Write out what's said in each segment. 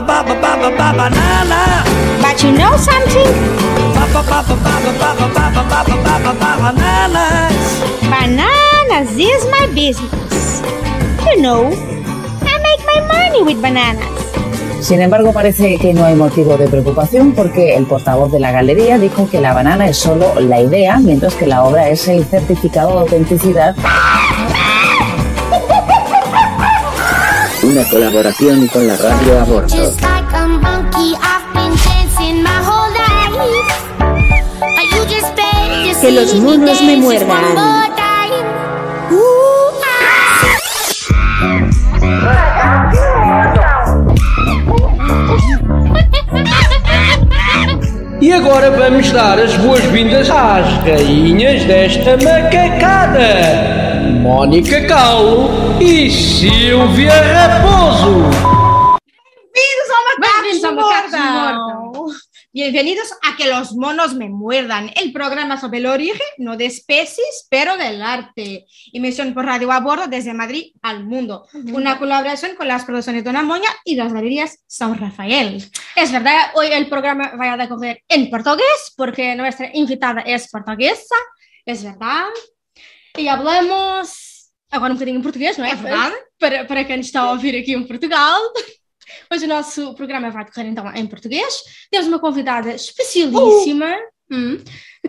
banana. But you know something? Bananas. Bananas is my business. You know, I make my money with bananas. Sin embargo, parece que no hay motivo de preocupación porque el portavoz de la galería dijo que la banana es solo la idea, mientras que la obra es el certificado de autenticidad. una colaboración con la radio Aborto. Que los monos me muerdan. E agora vamos dar as boas-vindas às rainhas desta macacada. Mónica Calo, e. Bienvenidos a Macacos Bienvenidos a Muerdan. Bienvenidos a Que los monos me muerdan, el programa sobre el origen, no de especies, pero del arte. Emisión por Radio a bordo desde Madrid al mundo. Una colaboración con las producciones Dona Moña y las galerías San Rafael. Es verdad, hoy el programa va a decorrer en portugués, porque nuestra invitada es portuguesa, es verdad. E hablamos agora um bocadinho em português, não é? É verdade. Para, para quem está a ouvir aqui em Portugal. Hoje o nosso programa vai decorrer então em português. Temos uma convidada especialíssima, hum,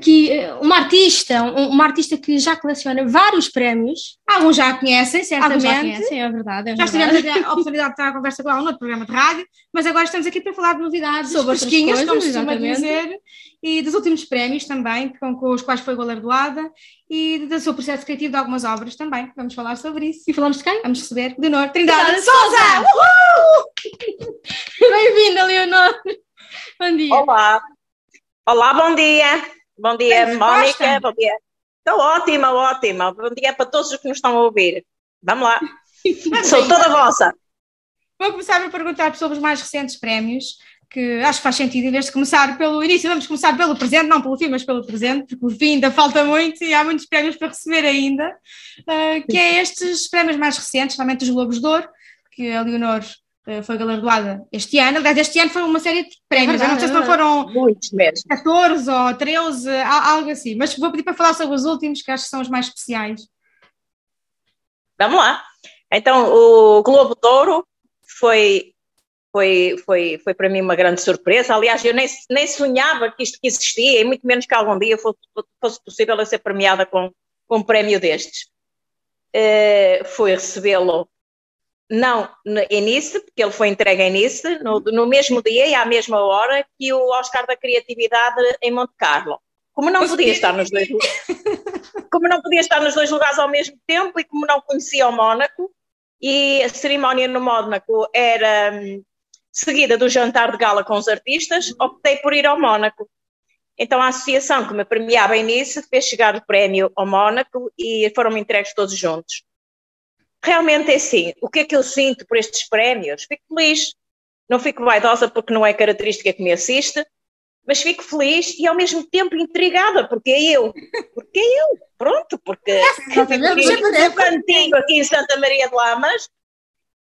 que, eh, uma artista, um- uma artista que já coleciona vários prémios. Alguns já a conhecem, certamente. Alguns já conhecem, é verdade. É Já verdade. tivemos a oportunidade de estar a conversa com ela no outro programa de rádio, mas agora estamos aqui para falar de novidades Sobre fresquinhas, como costuma exatamente. dizer, e dos últimos prémios também, com, com os quais foi galardoada, e do seu processo criativo de algumas obras também. Vamos falar sobre isso. E falamos de quem? Vamos receber Leonor Trindade Trindade Souza! Bem-vinda, Leonor! Bom dia! Olá. Olá, bom dia. Bom dia, Bem? Bom dia. Estou ótima, ótima. Bom dia para todos os que nos estão a ouvir. Vamos lá. Sou toda vossa. Vou começar a perguntar sobre os mais recentes prémios, que acho que faz sentido, em vez de começar pelo início, vamos começar pelo presente, não pelo fim, mas pelo presente, porque o fim ainda falta muito e há muitos prémios para receber ainda, ah, que é estes prémios mais recentes, realmente os Globos de Ouro, que a Leonor foi galardoada este ano. Aliás, este ano foi uma série de prémios, eu não sei se não é foram Muitos mesmo. 14 ou 13, a- algo assim, mas vou pedir para falar sobre os últimos, que acho que são os mais especiais. Vamos lá. Então, o Globo de Ouro foi, foi, foi, foi para mim uma grande surpresa. Aliás, eu nem, nem sonhava que isto existia, e muito menos que algum dia fosse, fosse possível eu ser premiada com, com um prémio destes. Eh, foi recebê-lo não em Nice, porque ele foi entregue em Nice, no, no mesmo dia e à mesma hora que o Oscar da Criatividade em Monte Carlo. Como não podia estar nos dois como não podia estar nos dois lugares ao mesmo tempo e como não conhecia o Mónaco, e a cerimónia no Mónaco era hum, seguida do jantar de gala com os artistas, optei por ir ao Mónaco. Então a associação que me premiava em Nice fez chegar o prémio ao Mónaco e foram-me entregues todos juntos. Realmente é assim, o que é que eu sinto por estes prémios? Fico feliz, não fico vaidosa porque não é característica que me assiste, mas fico feliz e ao mesmo tempo intrigada, porque é eu. Porque é eu, pronto, porque é. no cantinho aqui em Santa Maria de Lamas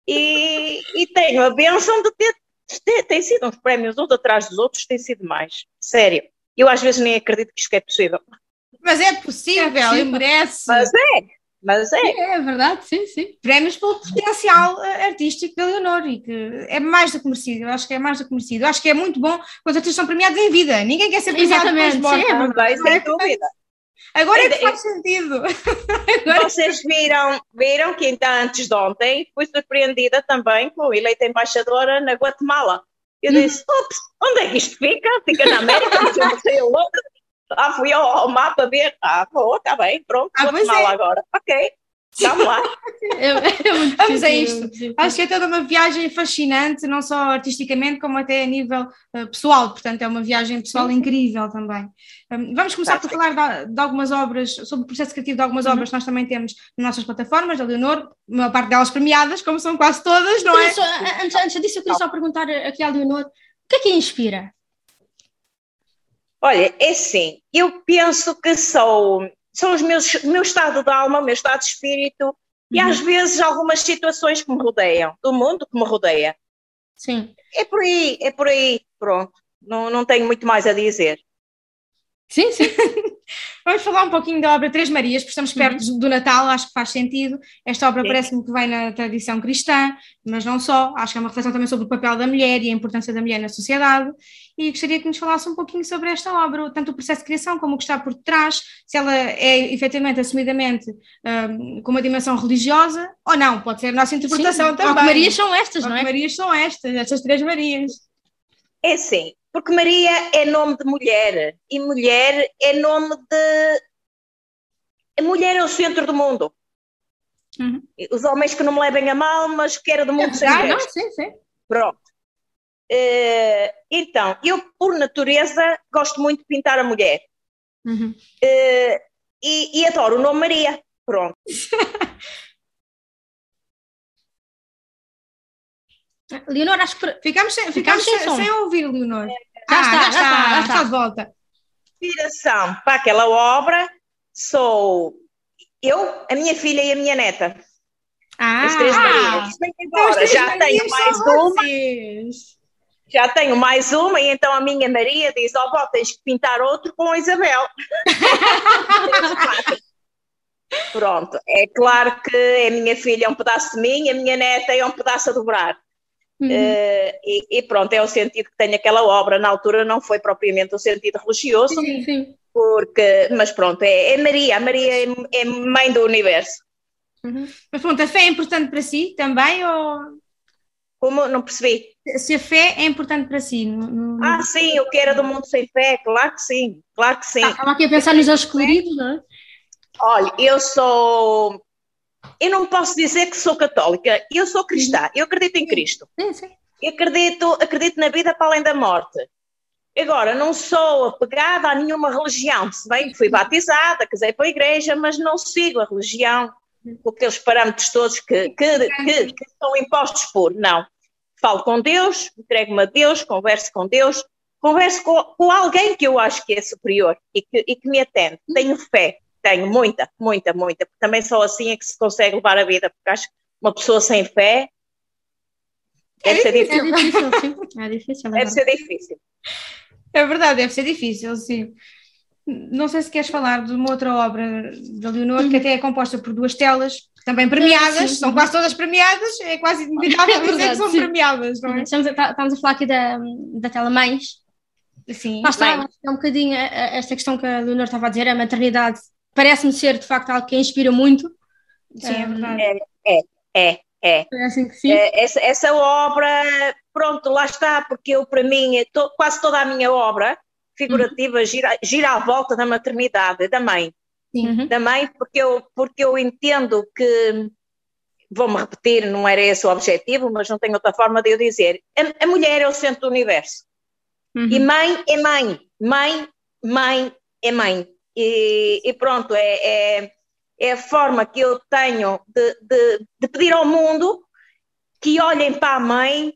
e, e tenho a benção de ter, de ter, tem sido uns prémios uns atrás dos outros, tem sido mais, sério. Eu às vezes nem acredito que isto é possível, Mas é possível, É possível. e merece. mas é, mas é. É verdade, sim, sim. prémios pelo potencial eh, artístico da Leonor e que é mais do que merecido, eu acho que é mais do que merecido. Eu acho que é muito bom quando os artistas são premiados em vida. Ninguém quer ser premiado Exatamente, depois de sim, é. Também, sem dúvida. Agora é que Ainda- faz sentido. Agora Vocês viram, viram que então antes de ontem fui surpreendida também com eleita embaixadora na Guatemala. Eu disse, ups, onde é que isto fica? Fica na América, mas eu não sei onde. Ah, fui ao, ao mapa ver. Ah, boa, está bem, pronto, Ah, pois Guatemala é. agora. Ok, vamos lá. É, é muito Vamos a isto. Acho que é toda uma viagem fascinante, não só artisticamente, como até a nível eh, pessoal. Portanto, é uma viagem pessoal incrível também. Um, vamos começar Tá, por falar de, de algumas obras, sobre o processo criativo de algumas obras que nós também temos nas nossas plataformas, da Leonor, uma parte delas premiadas, como são quase todas, não é? Só, antes, antes disso, eu queria só perguntar aqui à Leonor, o que é que a inspira? Olha, é assim, eu penso que sou, são os meus, o meu estado de alma, o meu estado de espírito e às vezes algumas situações que me rodeiam, do mundo que me rodeia. Sim. É por aí, é por aí, pronto. Não, não tenho muito mais a dizer. Sim, sim. Vamos falar um pouquinho da obra Três Marias, porque estamos perto Uhum. do Natal, acho que faz sentido. Esta obra parece-me que vem na tradição cristã, mas não só. Acho que é uma reflexão também sobre o papel da mulher e a importância da mulher na sociedade. E gostaria que nos falasse um pouquinho sobre esta obra, tanto o processo de criação como o que está por trás, se ela é efetivamente, assumidamente, hum, com uma dimensão religiosa ou não. Pode ser a nossa interpretação Sim. também. Marias são estas, não que é? Marias são estas, estas três Marias. É sim, porque Maria é nome de mulher e mulher é nome de. A mulher é o centro do mundo. Uhum. Os homens que não me levem a mal, mas quero do mundo sem Ah, não, sim, sim. Pronto. Eh, então, eu, por natureza, gosto muito de pintar a mulher. Uhum. Eh, e, e adoro o nome Maria. Pronto. Leonor, acho que. Ficamos sem, Ficamos ficamos sem sem, sem ouvir, Leonor. Já Ah, está, já está, já está está. de volta. Inspiração para aquela obra sou eu, a minha filha e a minha neta. Ah, As três Marias. Bem, Agora já tenho mais uma. Já tenho mais uma, e então a minha Maria diz: Ó, vó, tens que pintar outro com a Isabel. Pronto, é claro que a minha filha é um pedaço de mim, a minha neta é um pedaço a dobrar. Uhum. Eh, e, e pronto, é o sentido que tem aquela obra. Na altura não foi propriamente o sentido religioso, Sim, sim. porque, mas pronto, é, é Maria, a Maria é, é mãe do universo. Mas pronto, a fé é importante para si também? Ou Como não percebi? se a fé é importante para si? No, no- Ah, sim, eu quero do mundo sem fé, claro que sim, claro que sim. Estava aqui a pensar nos olhos coloridos, não é? Olha, eu sou. Eu não posso dizer que sou católica, eu sou cristã, eu acredito em Cristo. Sim, sim. Eu acredito, acredito na vida para além da morte. Agora, não sou apegada a nenhuma religião, se bem que fui batizada, casei para a igreja, mas não sigo a religião com aqueles parâmetros todos que, que, que, que são impostos por. Não. Falo com Deus, entrego-me a Deus, converso com Deus, converso com, com alguém que eu acho que é superior e que, e que me atende. Tenho fé, tenho muita, muita, muita, porque também só assim é que se consegue levar a vida, porque acho que uma pessoa sem fé deve ser É difícil. difícil, sim. É difícil. é Deve ser difícil. É verdade, deve ser difícil, sim. Não sei se queres falar de uma outra obra da Leonor, que até é composta por duas telas, também premiadas, Sim. são quase todas premiadas, é quase inevitável É dizer que são sim. premiadas, não é? Estamos a, tá- estamos a falar aqui da, da tela mães. Sim. Lá está, é um bocadinho esta questão que a Leonor estava a dizer, a maternidade parece-me ser de facto algo que a inspira muito. Sim, é verdade. É, é. Parece que sim. É, Essa, essa obra, pronto, lá está, porque eu, para mim, é to- quase toda a minha obra figurativa gira, gira à volta da maternidade, da mãe. Uhum. Da mãe, porque eu, porque eu entendo que, vou-me repetir, não era esse o objetivo, mas não tenho outra forma de eu dizer. A, a mulher é o centro do universo. Uhum. E mãe é mãe, mãe, mãe é mãe. E, e pronto, é, é, é a forma que eu tenho de, de, de pedir ao mundo que olhem para a mãe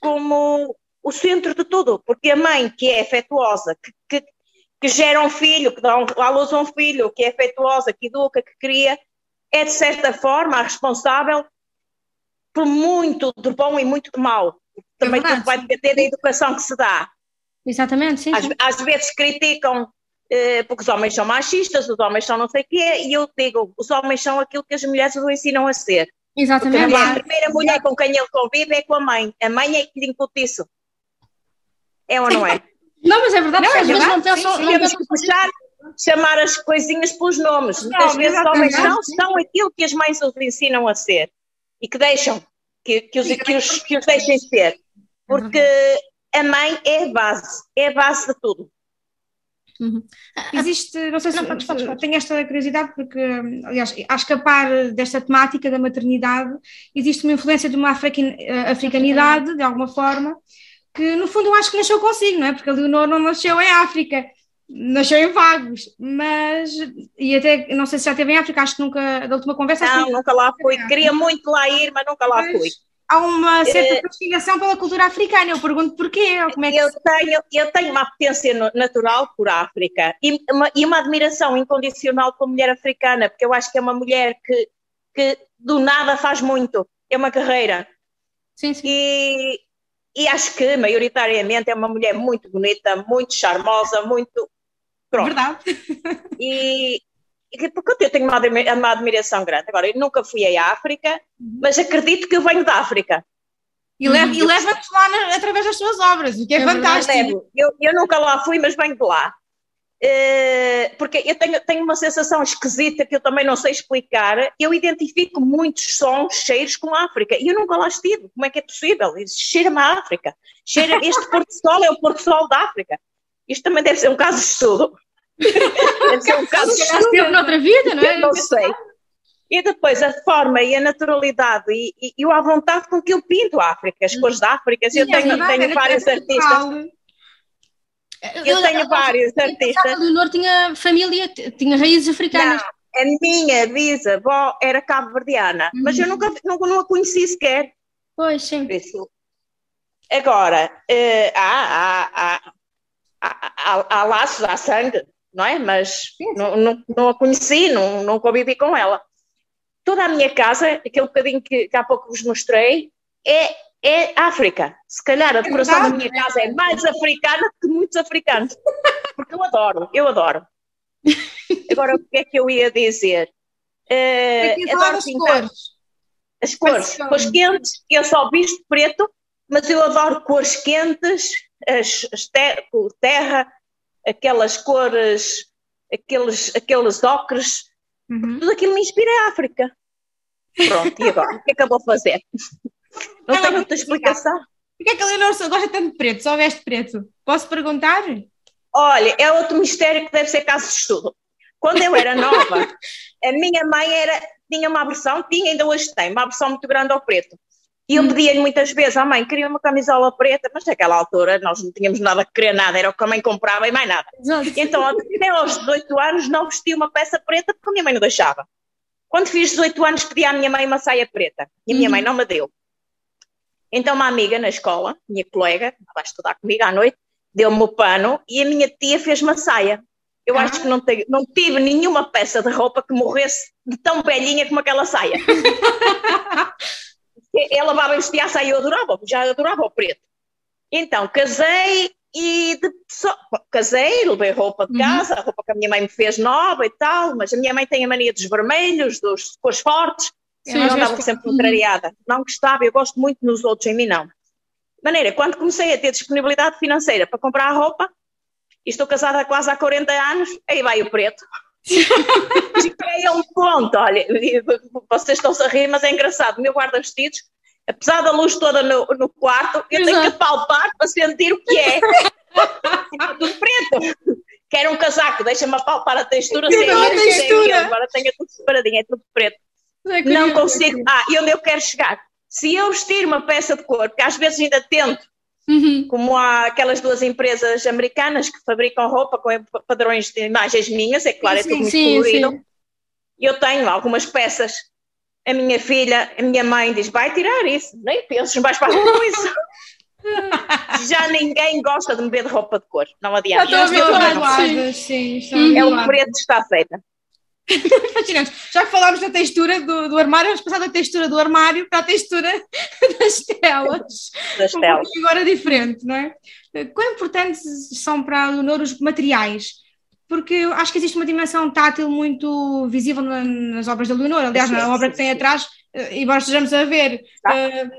como o centro de tudo, porque a mãe que é afetuosa, que, que, que gera um filho, que dá um, à luz a um filho, que é afetuosa, que educa, que cria, é de certa forma a responsável por muito de bom e muito de mau. Também verdade, tudo vai depender da educação que se dá. Exatamente, sim. Às, sim. às vezes criticam porque os homens são machistas, os homens são não sei o quê, e eu digo, os homens são aquilo que as mulheres os ensinam a ser. Exatamente. a primeira mulher com quem ele convive é com a mãe. A mãe é que lhe incute isso. É ou não é? Não, mas é verdade, Não, é às vezes não verdade, pensam, sim, não Temos que puxar, chamar as coisinhas pelos nomes. Muitas Não, vezes os homens não são aquilo que as mães os ensinam a ser e que deixam, que, que, os, que, os, que os deixem ser. Porque a mãe é a base, é a base de tudo. Existe, não sei se Não, podes. tenho esta curiosidade, porque, aliás, a escapar desta temática da maternidade, existe uma influência de uma african- eh, africanidade, de alguma forma, que no fundo eu acho que nasceu consigo, não é? Porque a Leonor não nasceu em África, nasceu em Vagos, mas, e até, não sei se já esteve em África, acho que nunca, da última conversa, Não, nunca lá fui. Queria muito lá ir, mas nunca lá mas fui. Há uma certa Eh, fascinação pela cultura africana, eu pergunto porquê, como é que Eu tenho, eu tenho uma apetência natural por África e uma, e uma admiração incondicional pela mulher africana, porque eu acho que é uma mulher que, que do nada faz muito, é uma carreira. Sim, sim. E, e acho que, maioritariamente, é uma mulher muito bonita, muito charmosa, muito. Pronto. Verdade. E porque eu tenho uma, uma admiração grande. Agora, eu nunca fui à África, mas acredito que eu venho da África. E leva- e leva-nos lá na- através das suas obras, o que é, É fantástico. Eu, eu nunca lá fui, mas venho de lá. Eh, porque eu tenho, tenho uma sensação esquisita que eu também não sei explicar. Eu identifico muitos sons, cheiros com a África e eu nunca lá estive. Como é que é possível? Cheira-me a África. Cheira, este Porto Sol é o Porto Sol da África. Isto também deve ser um caso de estudo. Deve ser um caso Já estudo. esteve noutra vida, não é? Eu não sei. E depois a forma e a naturalidade e, e, e a vontade com que eu pinto a África, as cores da África. Eu Sim, é tenho, verdade, tenho é vários natural. artistas. Eu tenho vários A artistas. Leonor tinha família, tinha raízes africanas. Não, a minha bisavó era cabo-verdiana, mas eu nunca, nunca não a conheci sequer. Pois, sim. Agora, eh, há, há, há, há, há- há laços, há sangue, não é? Mas não, não, não a conheci, não, não convivi com ela. Toda a minha casa, aquele bocadinho que, que há pouco vos mostrei, é, é África. Se calhar a decoração da verdade. minha casa é mais africana que muitos africanos. Porque eu adoro, eu adoro. Agora, o que é que eu ia dizer? Falar adoro das pintar cores. as cores, cores quentes, eu só visto preto, mas eu adoro cores quentes, as, as te- o terra, aquelas cores, aqueles, aqueles ocres, Uhum. tudo aquilo me inspira a África. Pronto, e agora? O que é que eu vou fazer? Não Ela tenho muita explicação. Por que é que a Leonor só gosta tanto de preto? Só veste preto? Posso perguntar? Olha, é outro mistério que deve ser caso de estudo. Quando eu era nova, a minha mãe era, tinha uma aversão, tinha ainda hoje tem, uma aversão muito grande ao preto. E eu pedia-lhe muitas vezes à mãe, queria uma camisola preta, mas naquela altura nós não tínhamos nada que querer nada, era o que a mãe comprava e mais nada. Exato. Então, até aos 18 anos não vestia uma peça preta porque a minha mãe não deixava. Quando fiz 18 anos pedi à minha mãe uma saia preta e a minha mãe não me deu. Então uma amiga na escola, minha colega, vai estudar comigo à noite, deu-me o pano e a minha tia fez uma saia. Eu acho que não, te- não tive nenhuma peça de roupa que morresse de tão velhinha como aquela saia. Ela lavava e vestia e eu adorava, já adorava o preto. Então casei e de- só- casei, levei roupa de casa, a roupa que a minha mãe me fez nova e tal, mas a minha mãe tem a mania dos vermelhos, dos cores fortes, Sim, eu vezes- sempre contrariada. Não gostava, eu gosto muito nos outros, em mim não. De maneira, quando comecei a ter disponibilidade financeira para comprar a roupa, e estou casada quase há 40 anos, aí vai o preto. Cheguei a um ponto, olha, vocês estão-se a rir, mas é engraçado. O meu guarda-vestidos, apesar da luz toda no, no quarto, eu tenho que Exato. palpar para sentir o que é. É tudo preto. Quero um casaco, deixa-me apalpar a textura. Sei não, a textura. Agora tenho tudo separadinho, é tudo preto não curioso. consigo. Ah, e onde eu quero chegar? Se eu vestir uma peça de cor, porque às vezes ainda tento, Uhum. como há aquelas duas empresas americanas que fabricam roupa com padrões de imagens minhas, é claro, é tudo muito Sim, colorido. sim. Eu tenho algumas peças. A minha filha, a minha mãe diz: vai tirar isso, nem penses, vais para com isso. Já ninguém gosta de me ver de roupa de cor, não adianta. Já estou habituadas, sim. estão Uhum. É o preto que está feita. Já que falámos da textura do, do armário, vamos passar da textura do armário para a textura das telas. Das Um telas. agora diferente, não é? Quão importantes são para a Leonor os materiais? Porque eu acho que existe uma dimensão tátil muito visível na- nas obras da Leonor. Aliás, Sim, na obra sim, que tem atrás, eh, embora estejamos a ver Tá. eh,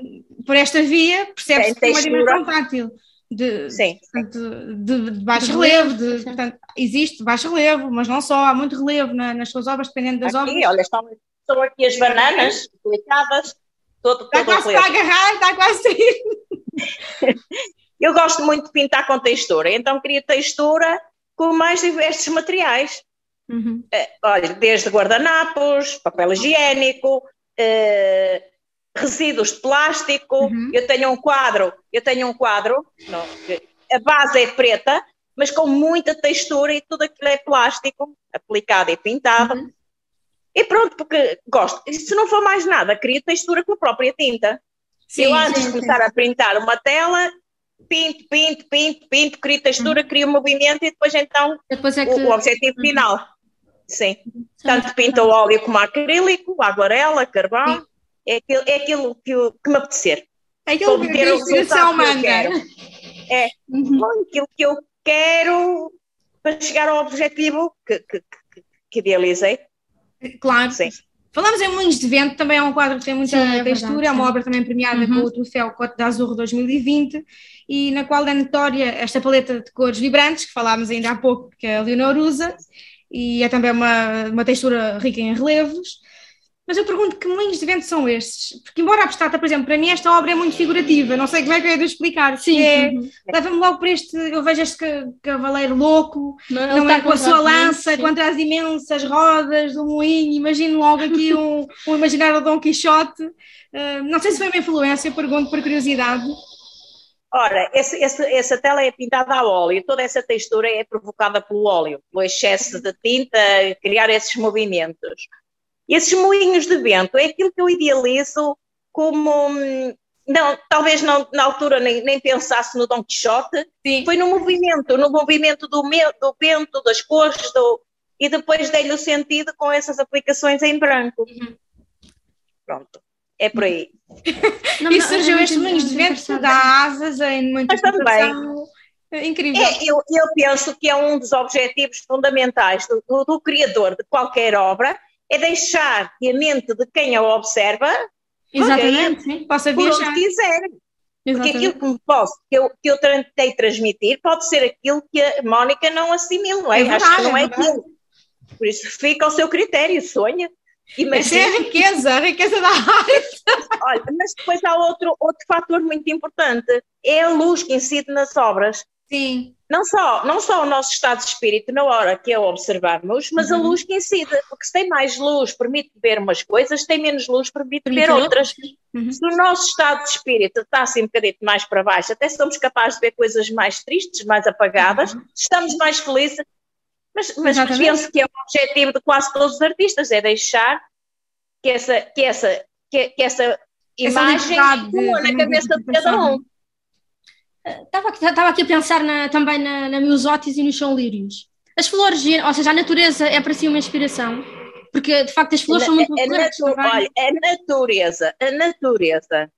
por esta via, percebe-se que Tem uma dimensão tátil. De, Sim. portanto, de, de baixo De relevo, relevo, de- portanto, existe baixo relevo, mas não só, há muito relevo na- nas suas obras, dependendo das obras. Aqui, olha, estão, estão aqui as bananas aplicadas, todo, Está todo o quase relevo. para agarrar, está quase a. Eu gosto muito de pintar com textura, então queria textura com mais diversos materiais. Uhum. Eh, olha, desde guardanapos, papel higiênico, eh, resíduos de plástico. Uhum. Eu tenho um quadro, eu tenho um quadro, não, a base é preta, mas com muita textura e tudo aquilo é plástico, aplicado e pintado. Uhum. E pronto, porque gosto. E se não for mais nada, crio textura com a própria tinta. Sim, eu antes sim, de começar a pintar uma tela, pinto, pinto, pinto, pinto, crio textura, crio movimento e depois então Depois é que. o, o objetivo final. Sim. Tanto pinta o óleo como acrílico, aguarela, carvão. É aquilo, é aquilo que, eu- que me apetecer. Aquilo que obter a inspiração que eu manda. quero. É bom, aquilo que eu quero para chegar ao objetivo que, que, que, que idealizei. Claro. Sim. Falamos em Moinhos de Vento, também é um quadro que tem muita Sim, é textura, verdade, é uma sim. obra também premiada Uhum. com o troféu Cote da Azurro 2020 e na qual é notória esta paleta de cores vibrantes, que falámos ainda há pouco, que a Leonor usa, e é também uma, uma textura rica em relevos. Mas eu pergunto que moinhos de vento são estes? Porque, embora abstrata, por exemplo, para mim esta obra é muito figurativa, não sei como é que eu ia de explicar. Sim, é- uhum. Leva-me logo para este, eu vejo este ca- cavaleiro louco, Não, não é com a sua lança contra as imensas rodas do moinho. Imagino logo aqui um, um imaginário Dom Quixote. Uh, não sei se foi uma influência, pergunto por curiosidade. Ora, esse- esse- essa tela é pintada a óleo, toda essa textura é provocada pelo óleo, pelo excesso de tinta, criar esses movimentos. Esses moinhos de vento é aquilo que eu idealizo como. hum, Não, talvez não, na altura nem, nem pensasse no Dom Quixote, Sim. foi no movimento, no movimento do, me- do vento, das cores, do, e depois dei-lhe o sentido com essas aplicações em branco. Pronto, é por aí. Não, e não, surgiu estes moinhos de vento, dá asas em muita também. interpretação. Incrível. É, eu, eu penso que é um dos objetivos fundamentais do, do- do criador de qualquer obra, é deixar que a mente de quem a observa Exatamente, sim. Possa viajar. onde quiser. Porque Exatamente. aquilo que, me posso, que, eu, que eu tentei transmitir pode ser aquilo que a Mónica não assimila, não é? É Acho verdade, que não é é aquilo. Por isso fica ao seu critério, sonha. Essa é a Imagina. riqueza, a riqueza da arte. Olha, mas depois há outro, outro fator muito importante, é a luz que incide nas obras. Sim. Não só, não só o nosso estado de espírito na hora que a observamos, mas Uhum. a luz que incide, porque se tem mais luz permite ver umas coisas, se tem menos luz permite, Permite ver outras. Uhum. Se o nosso estado de espírito está assim um bocadinho mais para baixo, até somos capazes de ver coisas mais tristes, mais apagadas, estamos mais felizes. Mas, mas Exatamente. penso que é o objetivo de quase todos os artistas, é deixar que essa, que essa, que, que essa imagem de- atua na de cabeça de cada interpretação. um. Estava aqui, estava aqui a pensar na- também na, na Miosotis e nos São Lírios. As flores, ou seja, a natureza é para si uma inspiração? Porque, de facto, as flores são muito a, populares natu- também. olha, a natureza, a natureza,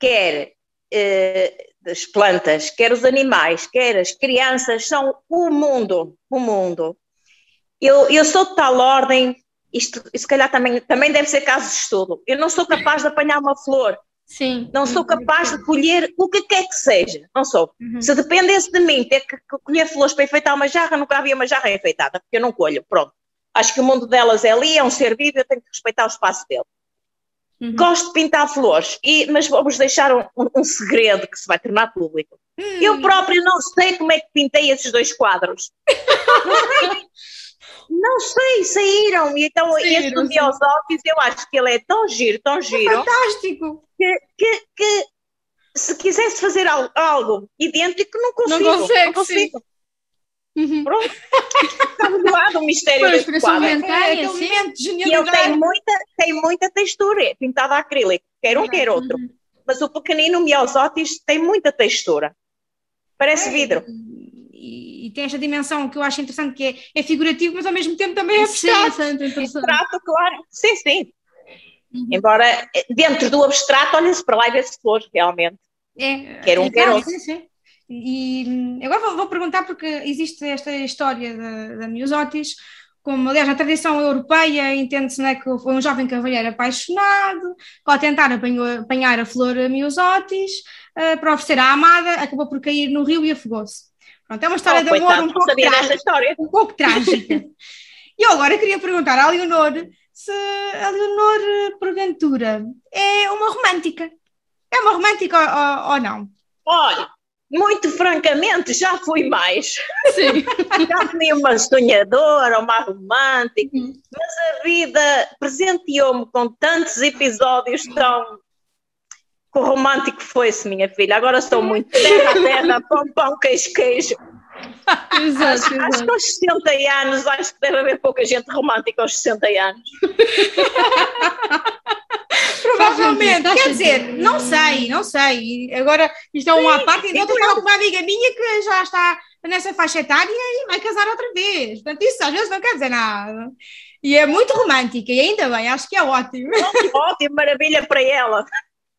quer eh, as plantas, quer os animais, quer as crianças, são o mundo, o mundo. Eu, eu sou de tal ordem, isto se calhar também, também deve ser caso de estudo, eu não sou capaz de apanhar uma flor, Sim. não sou capaz de colher o que quer que seja, não sou. Uhum. Se dependesse de mim ter que colher flores para enfeitar uma jarra, nunca havia uma jarra enfeitada, porque eu não colho, pronto. Acho que o mundo delas é ali, é um ser vivo, eu tenho que respeitar o espaço dele. Uhum. Gosto de pintar flores, e, mas vamos deixar um, um- um segredo que se vai tornar público. Eu própria não sei como é que pintei esses dois quadros. não sei, saíram. E então, Saíram, este do sim. Miosótis, eu acho que ele é tão giro, tão giro, Fantástico. Que, que- que se quisesse fazer al- algo idêntico, não consigo. Não consegue, consigo. Uhum. Pronto. Está do lado o mistério quadro. mesmo. É sim. momento de E ele tem muita, tem muita textura, é pintado a acrílico, quer um, quer outro. Uhum. Mas o pequenino Miosótis tem muita textura. Parece É, vidro. E, e tem esta dimensão que eu acho interessante, que é, é figurativo, mas ao mesmo tempo também é Sim, abstrato. isso é interessante. Abstrato, claro. Sim, sim. Uhum. Embora eh, dentro do abstrato, olha-se para lá e vê-se flores, realmente. É, Quer um, é quer outro. E hum, agora vou, vou perguntar, porque existe esta história da, da Miosótis, como aliás na tradição europeia entende-se né, que foi um jovem cavalheiro apaixonado, que ao tentar apanhou- apanhar a flor Miosótis eh, para oferecer à amada, acabou por cair no rio e afogou-se. Pronto, é uma história Oh, de amor um pouco trágica um pouco trágica. E eu agora queria perguntar à Leonor se a Leonor, porventura, é uma romântica. É uma romântica ou, ou- não? Olha, muito francamente, já fui mais. Sim. Já fui uma sonhadora, uma romântica, mas a vida presenteou-me com tantos episódios tão. O romântico foi-se, minha filha. Agora sou muito terra terra, pão, pão, queijo, queijo. Exato, Acho, acho exato. que aos 60 anos, acho que deve haver pouca gente romântica aos 60 anos. Provavelmente, quer sentido. dizer, não sei, não sei. Agora, isto é uma parte, ainda estou com uma amiga minha que já está nessa faixa etária e vai casar outra vez. Portanto, isso às vezes não quer dizer nada. E é muito romântica, e ainda bem, acho que é ótimo. Ótimo, maravilha para ela.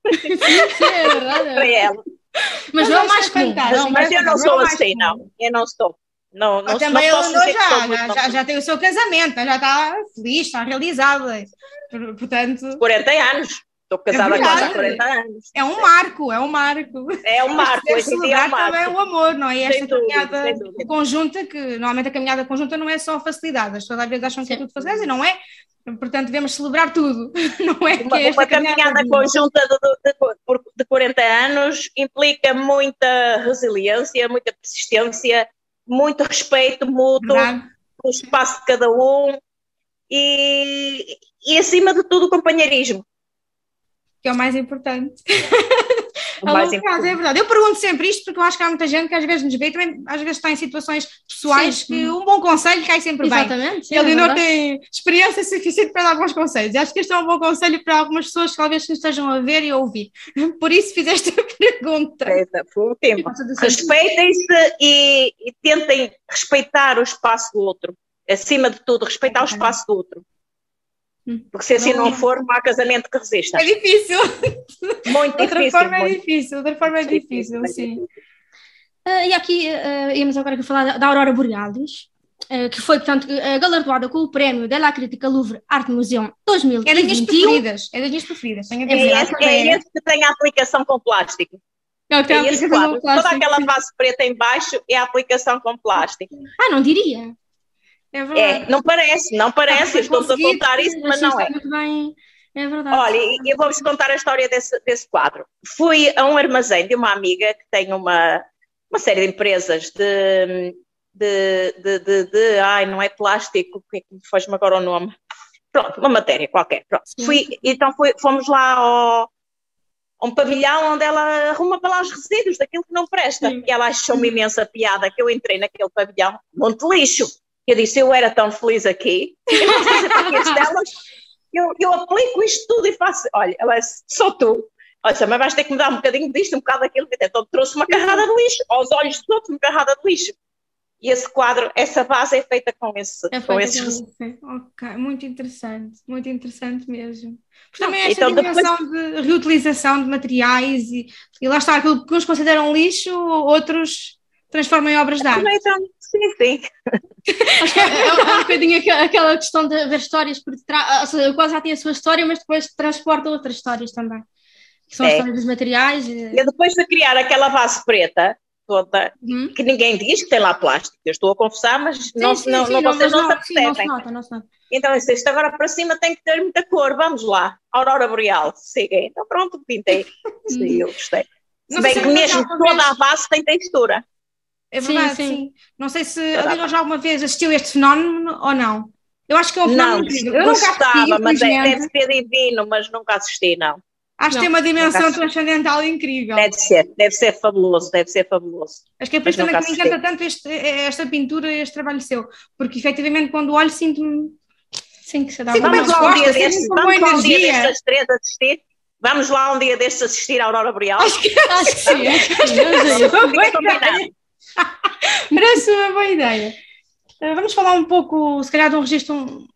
Sim, é verdade. para é. ela. Mas Mas não é acho mais comum. Não, Mas eu não sou é mais assim, não. Eu não estou. Não, não, também não posso sou já, já, já, já tem o seu casamento, já está feliz, está realizada. Por- Portanto, 40 anos. Estou casada É quase há verdade. 40 anos. é um marco, é um marco. É um marco, hoje em dia é um celebrar também marco. o amor, não é? E esta dúvida, caminhada conjunta, que normalmente a caminhada conjunta não é só facilidade, as pessoas às vezes acham que é tudo facilidade e não é. Portanto, devemos celebrar tudo, não é? Uma, que é esta uma caminhada conjunta. conjunta de, de, de- de 40 anos implica muita resiliência, muita persistência, muito respeito mútuo Verdade. pelo espaço de cada um e, e acima de tudo, o companheirismo. que é o mais importante. O A longo prazo, importante. é verdade. Eu pergunto sempre isto porque eu acho que há muita gente que às vezes nos vê e também às vezes está em situações pessoais Sim. que um bom conselho cai sempre bem. Exatamente. E a é Leonor tem experiência suficiente para dar bons conselhos. E acho que este é um bom conselho para algumas pessoas que talvez nos estejam a ver e a ouvir. Por isso fizeste a pergunta. Foi o tempo. Respeitem-se e, e tentem respeitar o espaço do outro. Acima de tudo, respeitar o espaço do outro. Porque se assim não for, não há casamento que resista. É difícil. Muito De outra difícil. forma é muito. difícil. De outra forma é difícil, sim. Ah, e aqui ah, íamos agora falar da, da Aurora Borealis, ah, que foi, portanto, ah, galardoada com o prémio da La Crítica Louvre Arte Museu É das minhas 2021. preferidas. É das minhas preferidas. Tenho a É esse, é esse que tem a aplicação com plástico. Não, tem É a aplicação do plástico. Toda aquela base preta em baixo é a aplicação com plástico. Ah, não diria. É É, verdade. não parece, não parece. Eu Estou-vos a contar isso, mas não é. muito bem. É verdade. Olha, eu vou-vos contar a história desse, desse quadro. Fui a um armazém de uma amiga que tem uma, uma série de empresas de, de, de, de, de- ai, não é plástico, é foge-me agora o nome? Pronto, uma matéria qualquer. Pronto. Sim. Fui, então fui- fomos lá ao, a um pavilhão onde ela arruma para lá os resíduos daquilo que não presta. Sim. E ela achou-me imensa piada que eu entrei naquele pavilhão, monte de lixo. Eu disse, eu era tão feliz aqui, eu delas, eu, eu aplico isto tudo e faço. Olha, ela disse, só tu. Olha, mas vais ter que me dar um bocadinho disto, um bocado daquilo. Então trouxe uma carrada de lixo, aos olhos dos outros, uma carrada de lixo. E esse quadro, essa base é feita com, esse, É com esses resíduos. Ok, muito interessante, muito interessante mesmo. Porque também esta Então, depois- dimensão de reutilização de materiais e, e lá está aquilo que uns consideram lixo, outros transformam em obras de arte. Então, sim, sim. Acho que é, é um bocadinho aquela questão de ver histórias por detrás. Ou seja, quase já tem a sua história, mas depois transporta outras histórias também. Que são as É. histórias dos materiais. e- E depois de criar aquela base preta toda, Uhum. que ninguém diz que tem lá plástico, eu estou a confessar, mas não, Sim, sim, não, sim, não, vocês não, mas se sim, não se apercebem. nota, não se nota. Então, isto agora para cima tem que ter muita cor, vamos lá. Aurora Boreal, siga. Então pronto, pintei. Sim, eu gostei. Se Não bem que se mesmo toda a base tem textura. É Sim, verdade, sim. sim. Não sei se a a Leonor já alguma vez assistiu a este fenómeno ou não. Eu acho que é um Não, fenómeno incrível. Eu nunca assisti, gostava, mas é- deve ser divino, mas nunca assisti, não. Acho que Não, tem uma dimensão assisti. transcendental incrível. Deve ser, deve ser fabuloso, deve ser fabuloso. Acho que é por isso que me encanta tanto este- esta pintura, este trabalho seu. Porque efetivamente quando olho sinto-me. Sim, que se dá Sim, é Vamos que lá um dia destes, vamos lá um dia destes três assistir. Vamos lá um dia destes assistir à Aurora Boreal. Acho que sim, acho que sim. sei. Fica combinado. Parece uma boa ideia. Eh, Vamos falar um pouco, se calhar, de um registro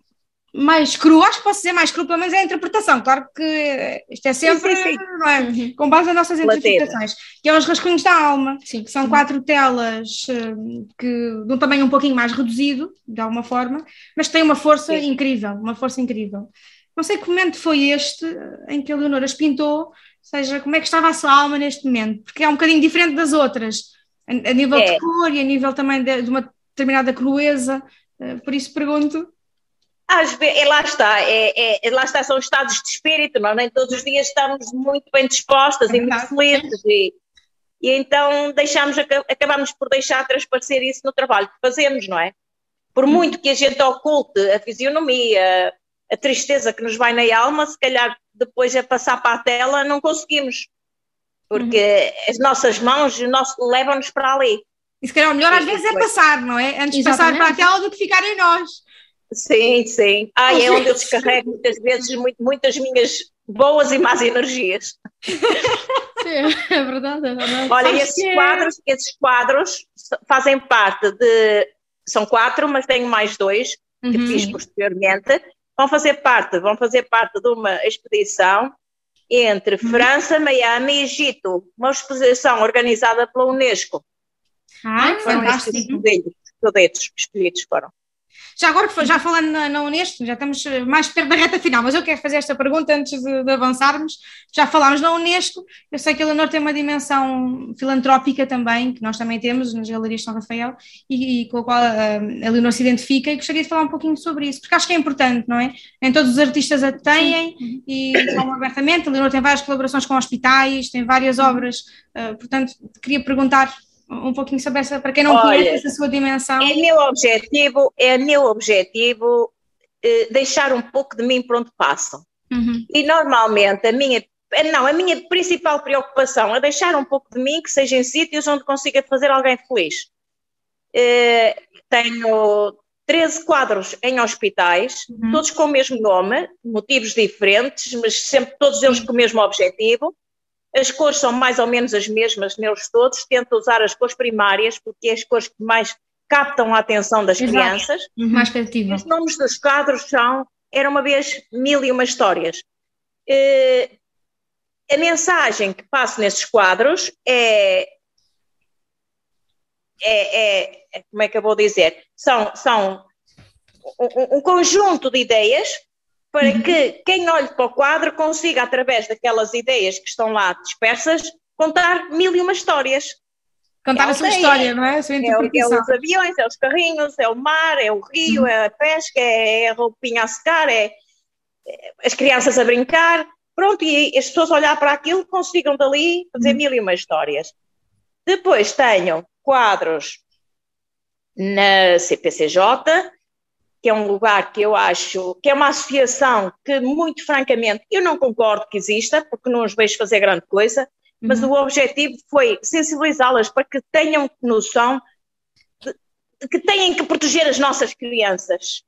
mais cru. Acho que posso dizer mais cru, pelo menos é a interpretação. Claro que eh, isto é sempre sim, sim. não é? Uhum. com base nas nossas interpretações. Que é os rascunhos da alma. Sim. que são quatro telas eh, que, de um tamanho um pouquinho mais reduzido, de alguma forma, mas que têm uma força Sim. incrível, uma força incrível. Não sei que momento foi este em que a Leonora as pintou, ou seja, como é que estava a sua alma neste momento, porque é um bocadinho diferente das outras, a, a nível É. de cor e a nível também de, de uma determinada crueza, eh, por isso pergunto. Às vezes, lá está, é, é- lá está, são estados de espírito, nós nem todos os dias estamos muito bem dispostas É e muito felizes e, e então deixamos, aca- acabamos por deixar transparecer isso no trabalho que fazemos, não é? Por Uhum. muito que a gente oculte a fisionomia, a tristeza que nos vai na alma, se calhar depois a passar para a tela não conseguimos, porque Uhum. as nossas mãos levam-nos para ali. E se calhar o melhor às vezes é passar, não é? Antes de passar para a tela do que ficar em nós. Sim, sim. Ah, é onde eu descarrego muitas vezes muitas minhas boas e más energias. Sim, é verdade, é verdade. Olha, Acho esses que é- quadros, esses quadros fazem parte de. São quatro, mas tenho mais dois que Uhum. fiz posteriormente. Vão fazer parte, vão fazer parte de uma expedição entre França, Miami e Egito, uma exposição organizada pela Unesco. Ah, Foram fantástico. todos escolhidos foram. Já agora, que foi- já falando na, na Unesco, já estamos eh, mais perto da reta final, mas eu quero fazer esta pergunta antes de, de avançarmos. Já falámos na Unesco, eu sei que a Leonor tem uma dimensão filantrópica também, que nós também temos nas Galerias de São Rafael, e, e com a qual eh, a Leonor se identifica, e gostaria de falar um pouquinho sobre isso, porque acho que é importante, não é? Nem todos os artistas a têm e falam abertamente. A Leonor tem várias colaborações com hospitais, tem várias obras, eh, portanto, queria perguntar um pouquinho sobre essa, para quem não Olha, conhece essa sua dimensão. É meu objetivo, é meu objetivo eh, deixar um pouco de mim por onde passo. Uhum. E normalmente a minha, eh, não, a minha principal preocupação é deixar um pouco de mim que seja em sítios onde consiga fazer alguém feliz. Eh, tenho 13 quadros em hospitais, Uhum. todos com o mesmo nome, motivos diferentes, mas sempre todos eles com o mesmo objetivo. As cores são mais ou menos as mesmas neles todos. Tento usar as cores primárias, porque é as cores que mais captam a atenção das Exato. crianças. Mais criativa. Os nomes dos quadros são Era uma vez mil e uma histórias. Eh, a mensagem que passo nesses quadros é, é, é- como é que eu vou dizer? São, são um- um conjunto de ideias para que quem olhe para o quadro consiga, através daquelas ideias que estão lá dispersas, contar mil e uma histórias. Contar a É sua aldeia. história, não é? A sua É, o- é interpretação. os aviões, é os carrinhos, é o mar, é o rio, é a pesca, é a roupinha a secar, é, é as crianças a brincar. Pronto, e as pessoas olhar para aquilo consigam dali fazer mil e uma histórias. Depois tenho quadros na CPCJ, que é um lugar que eu acho que é uma associação que, muito francamente, eu não concordo que exista, porque não os vejo fazer grande coisa, mas o objetivo foi sensibilizá-las para que tenham noção de, de que têm que proteger as nossas crianças.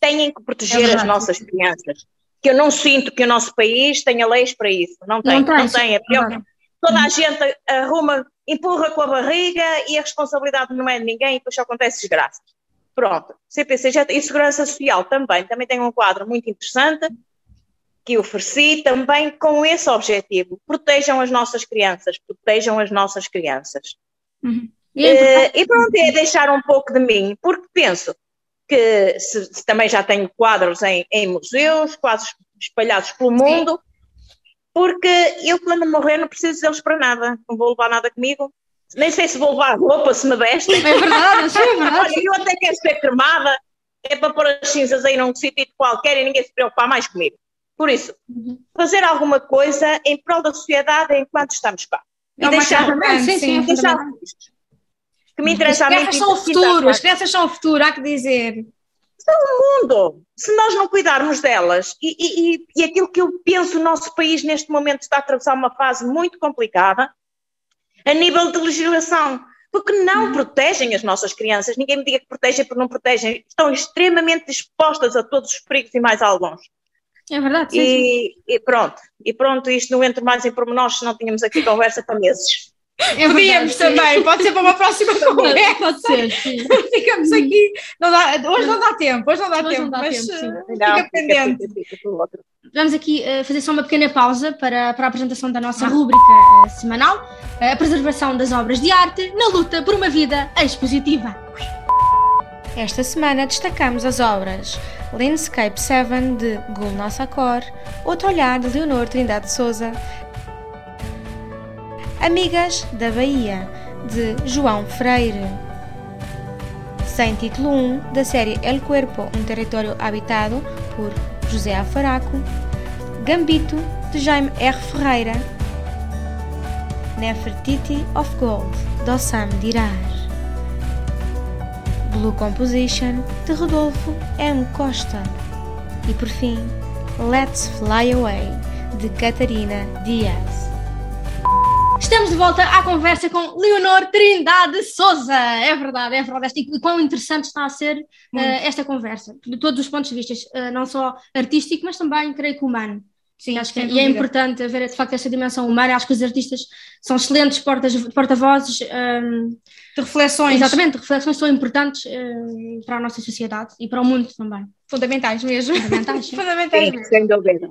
Têm que É proteger as verdade. nossas crianças. Que eu não sinto que o nosso país tenha leis para isso. Não tem, Não não tem, tem. É pior. Toda a gente arruma, empurra com a barriga e a responsabilidade não é de ninguém e depois só acontece desgraças. Pronto, CPC já e Segurança Social também, também tem um quadro muito interessante que ofereci também com esse objetivo. Protejam as nossas crianças, protejam as nossas crianças. E é Eh, e pronto, é deixar um pouco de mim, porque penso que se, se também já tenho quadros em, em museus, quadros espalhados pelo mundo, porque eu quando morrer não preciso deles para nada, não vou levar nada comigo. Nem sei se vou levar roupa, se me vestem. É verdade, é verdade. Olha, eu até quero ser cremada, é para pôr as cinzas aí num sítio qualquer e ninguém se preocupar mais comigo. Por isso, fazer alguma coisa em prol da sociedade enquanto estamos cá. E É deixar, sim, sim, é deixar que me As interessa a mim. crianças são o futuro, as crianças são o futuro, há que dizer. ao mundo. Se nós não cuidarmos delas, e, e- e aquilo que eu penso, o nosso país neste momento está a atravessar uma fase muito complicada a nível de legislação, porque não protegem as nossas crianças. Ninguém me diga que protegem porque não protegem. Estão extremamente expostas a todos os perigos e mais alguns. É verdade, sim. E, e pronto, e pronto, isto não entra mais em pormenores, se não tínhamos aqui conversa para meses. É Podíamos verdade, sim. também, pode ser para uma próxima conversa. Pode ser, sim. Ficamos aqui. Não dá- hoje não dá tempo, hoje não dá Hoje tempo, não dá mas tempo, sim. eh, Não, fica pendente. fica. Vamos aqui eh, fazer só uma pequena pausa para, para a apresentação da Ah. nossa rúbrica eh, semanal, a preservação das obras de arte na luta por uma vida expositiva. Esta semana destacamos as obras Landscape 7 de Gulnaz Sakor, Outro Olhar de Leonor Trindade de Souza, Amigas da Bahia de João Freire, Sem Título 1 da série El Cuerpo, um território habitado por José Afaraco, Gambito de Jaime R. Ferreira, Nefertiti of Gold de Ossam Dirar. Blue Composition de Rodolfo M. Costa. E por fim, Let's Fly Away de Catarina Diaz. Estamos de volta à conversa com Leonor Trindade Souza. É verdade, é verdade. E quão interessante está a ser eh, esta conversa, de todos os pontos de vista, eh, não só artístico, mas também, creio que humano. Sim, acho que sem e é importante haver de facto essa dimensão humana. Acho que os artistas são excelentes porta-vozes. ehm, De reflexões exatamente, reflexões são importantes eh, para a nossa sociedade e para o mundo também. fundamentais mesmo. Fundamentais. Fundamentais Sim, mesmo. sem dúvida.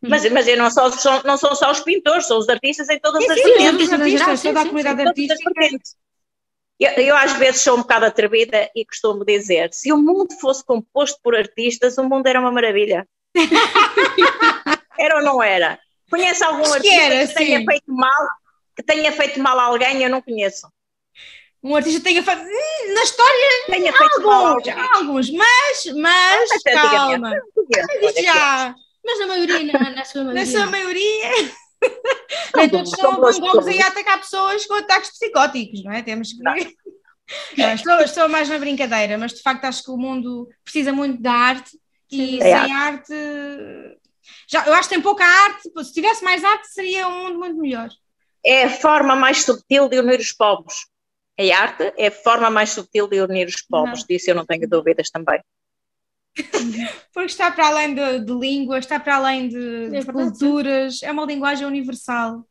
Mas, mas eu não, só, são, não são só os pintores, são os artistas em todas Sim, as vertentes. toda a comunidade artística. Eu, eu às vezes sou um bocado atrevida e costumo dizer: se o mundo fosse composto por artistas, o mundo era uma maravilha. era ou não era? Conhece algum Acho que artista que, era, tenha sim. feito mal? Que tenha feito mal a alguém? Eu não conheço. Um artista tenha feito. Hum, Na história, Tenha feito mal alguns, alguns, mas, mas, antigamente, calma. que. Já, Mas na maioria, na, na sua maioria. na sua maioria. Nem todos são aí a atacar pessoas com ataques psicóticos, não é? Temos que. Não, estou, estou mais na brincadeira, mas de facto acho que o mundo precisa muito da arte e É sem arte. Já, eu acho que tem pouca arte. Se tivesse mais arte, seria um mundo muito melhor. É a forma mais subtil de unir os povos. A arte é a forma mais subtil de unir os povos. Disso eu não tenho dúvidas também. Porque está para além de, de língua, está para além de, de verdade, culturas, é uma linguagem universal.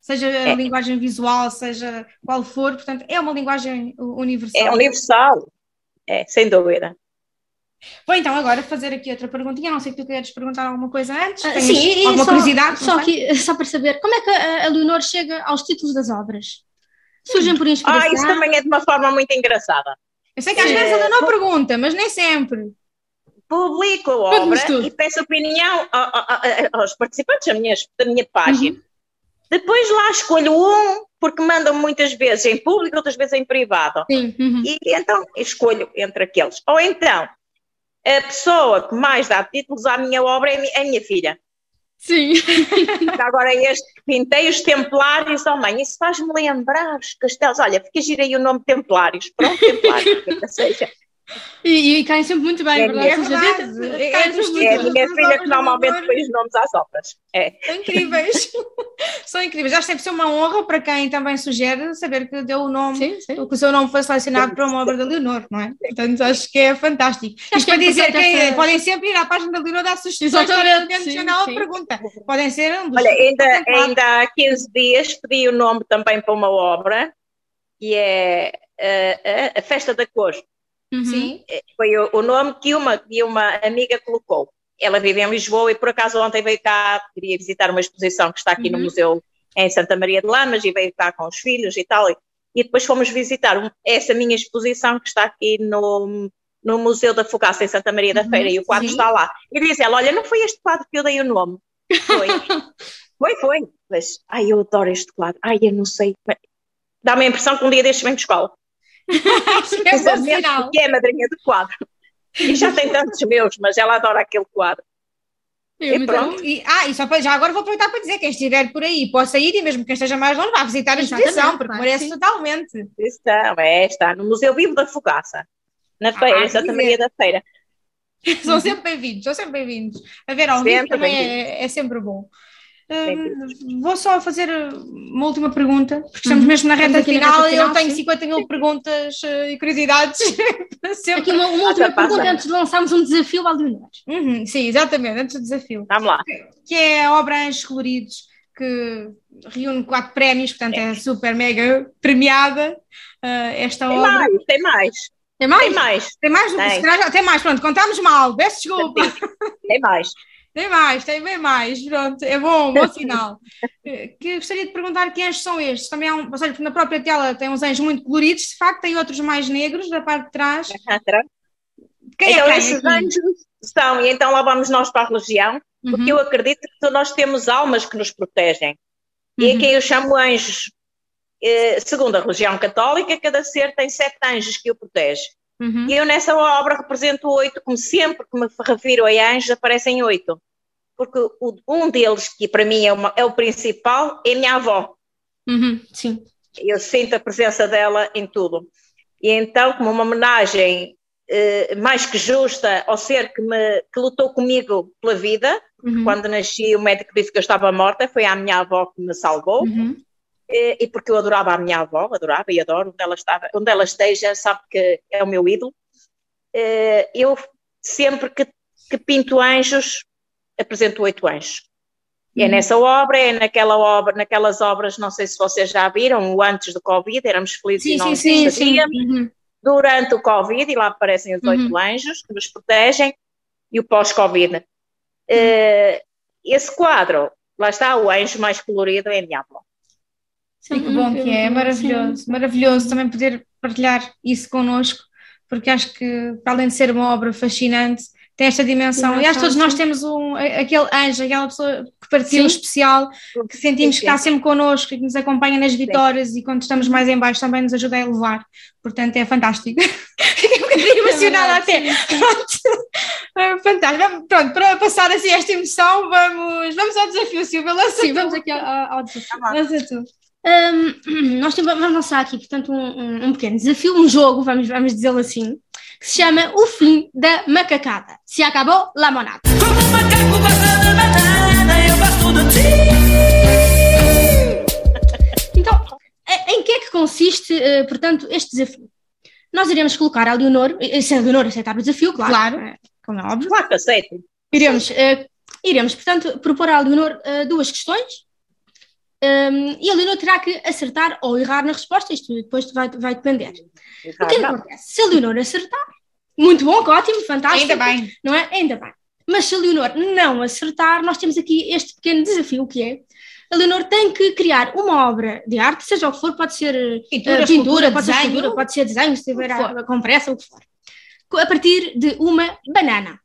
Seja a É. linguagem visual, seja qual for, portanto, é uma linguagem universal. É universal. É, sem dúvida. Vou então agora fazer aqui outra perguntinha. Não sei se tu queres perguntar alguma coisa antes. Ah, sim, alguma só, curiosidade? Só, que, só para saber, como é que a, a Leonor chega aos títulos das obras? Surgem por inspiração? Ah, isso também é de uma forma muito engraçada. Eu sei que às É, vezes ela não pergunta, mas nem sempre. Publico a obra e peço opinião a- a- a- aos participantes da minha, da minha página. Depois lá escolho um, porque mandam muitas vezes em público, outras vezes em privado. Sim. uhum. E então escolho entre aqueles. Ou então, a pessoa que mais dá títulos à minha obra é a é minha filha. Sim. Agora, este pintei os Templários, oh mãe, isso faz-me lembrar os castelos. Olha, fica girei o nome Templários. Pronto, Templários, que seja. E, e caem sempre muito bem, É verdade? É Seja verdade. dita- É- é muito É a minha filha que normalmente põe os nomes às obras. É. São incríveis. São incríveis. Acho que deve ser uma honra para quem também sugere saber que deu o nome, Sim, sim. que o seu nome foi selecionado para uma obra da Leonor, não é? Portanto, acho que é fantástico. Acho que é para dizer que essa- podem sempre ir à página da Leonor dar sugestões para sim, ela sim. pergunta. Podem ser um dos Olha, ainda, ainda há 15 dias pedi o nome também para uma obra, que é eh, a, a Festa da Cor. Uhum. Sim. Foi o, o nome que uma, que uma amiga colocou. Ela vive em Lisboa e por acaso ontem veio cá, queria visitar uma exposição que está aqui no Uhum. museu em Santa Maria de Lamas e veio cá com os filhos e tal. E, e depois fomos visitar um- essa minha exposição que está aqui no, no Museu da Fogaça em Santa Maria da Uhum, Feira e o quadro sim. está lá. E diz ela, olha, não foi este quadro que eu dei o nome? Foi. foi, foi. Mas, ai, eu adoro este quadro. Ai, eu não sei. Dá-me a impressão que um dia destes vem de escola. Que é bom sinal. porque é a madrinha do quadro. E já tem tantos meus, mas ela adora aquele quadro. É E pronto. E, ah, e só para, já agora vou aproveitar para dizer: quem estiver por aí possa ir e mesmo quem esteja mais longe vá visitar a exposição, porque merece sim. totalmente. Está, é, está no Museu Vivo da Fogaça, na feira, Ah, em Santa. Maria da Feira. São sempre bem-vindos, são sempre bem-vindos. A ver ao vivo também é, é sempre bom. Vou só fazer uma última pergunta, porque estamos Uhum. mesmo na reta aqui na final reta e eu final, tenho sim. 50 mil perguntas eh, e curiosidades para sempre. Aqui uma, uma última passa. pergunta antes de lançarmos um desafio à Leonor. Uhum, sim, exatamente, antes do desafio. Vamos lá. Que é a obra Anjos Coloridos, que reúne quatro prémios, portanto é super mega premiada eh, esta Tem obra. mais, tem mais, Tem mais? tem mais, Tem mais? do que- Tem. se calhar já- Tem mais, pronto, contámos mal, peço desculpa. tem mais. Tem mais, tem bem mais, pronto, é bom, bom sinal. Eh, Que gostaria de perguntar que anjos são estes? Também há um, ou seja, na própria tela tem uns anjos muito coloridos, de facto, tem outros mais negros da parte de trás. Quem então é quem esses aqui? anjos são, e então lá vamos nós para a religião, porque Uhum. eu acredito que nós temos almas que nos protegem. E Uhum. é quem eu chamo anjos. Eh, segundo a religião católica, cada ser tem sete anjos que o protege. Uhum. E eu nessa obra represento oito, como sempre que me refiro a anjos, aparecem oito. Porque o- um deles, que para mim é, uma- é o principal, é minha avó. Uhum. Sim. Eu sinto a presença dela em tudo. E então, como uma homenagem eh, mais que justa ao ser que, me, que lutou comigo pela vida, Uhum. quando nasci o médico disse que eu estava morta, foi a minha avó que me salvou. Uhum. Eh, e porque eu adorava a minha avó, adorava e adoro onde ela, estava, onde ela esteja, sabe que é o meu ídolo. Eh, eu sempre que, que pinto anjos, apresento oito anjos. E é Uhum. nessa obra, é naquela obra, naquelas obras, não sei se vocês já viram, o antes do Covid, éramos felizes e Sim, não sim, sim, sim. Uhum. Durante o Covid, e lá aparecem os oito anjos que nos protegem, e o pós-Covid. Eh, esse quadro, lá está, o anjo mais colorido é avó. E que bom que é, maravilhoso, maravilhoso também poder partilhar isso connosco, porque acho que, para além de ser uma obra fascinante, tem esta dimensão. E acho que todos nós temos um, aquele anjo, aquela pessoa que partiu Sim. especial, que sentimos Sim, que está sim. sempre connosco e que nos acompanha nas vitórias e quando estamos mais em baixo também nos ajuda a elevar. Portanto, é fantástico. Fiquei um bocadinho emocionada até. Pronto. É Fantástico. Pronto, para passar assim esta emoção, vamos, vamos ao desafio, Silvia. Lança Sim, tu. vamos aqui ao, ao desafio. Lança tu. Hum, nós temos, vamos lançar aqui, portanto, um, um- um pequeno desafio, um jogo, vamos, vamos dizê-lo assim, que se chama O Fim da Macacada. Se acabou, la monada. Então, em em que é que consiste, eh, portanto, este desafio? Nós iremos colocar a Leonor, eh, se a Leonor aceitar o desafio, claro, Claro. eh, como é óbvio, Claro que aceito. Iremos, eh, iremos, portanto, propor à Leonor eh, duas questões ehm, e a Leonor terá que acertar ou errar na resposta, isto depois vai, vai depender. O que é acontece? Se a Leonor acertar, muito bom, ótimo, fantástico. Ainda bem. Não é? Ainda bem. Mas se a Leonor não acertar, nós temos aqui este pequeno desafio que é a Leonor tem que criar uma obra de arte, seja o que for, pode ser eh, Pintura, pintura, pode ser desenho. escultura, pode ser desenho, se tiver a, com pressa, o que for. A partir de uma banana.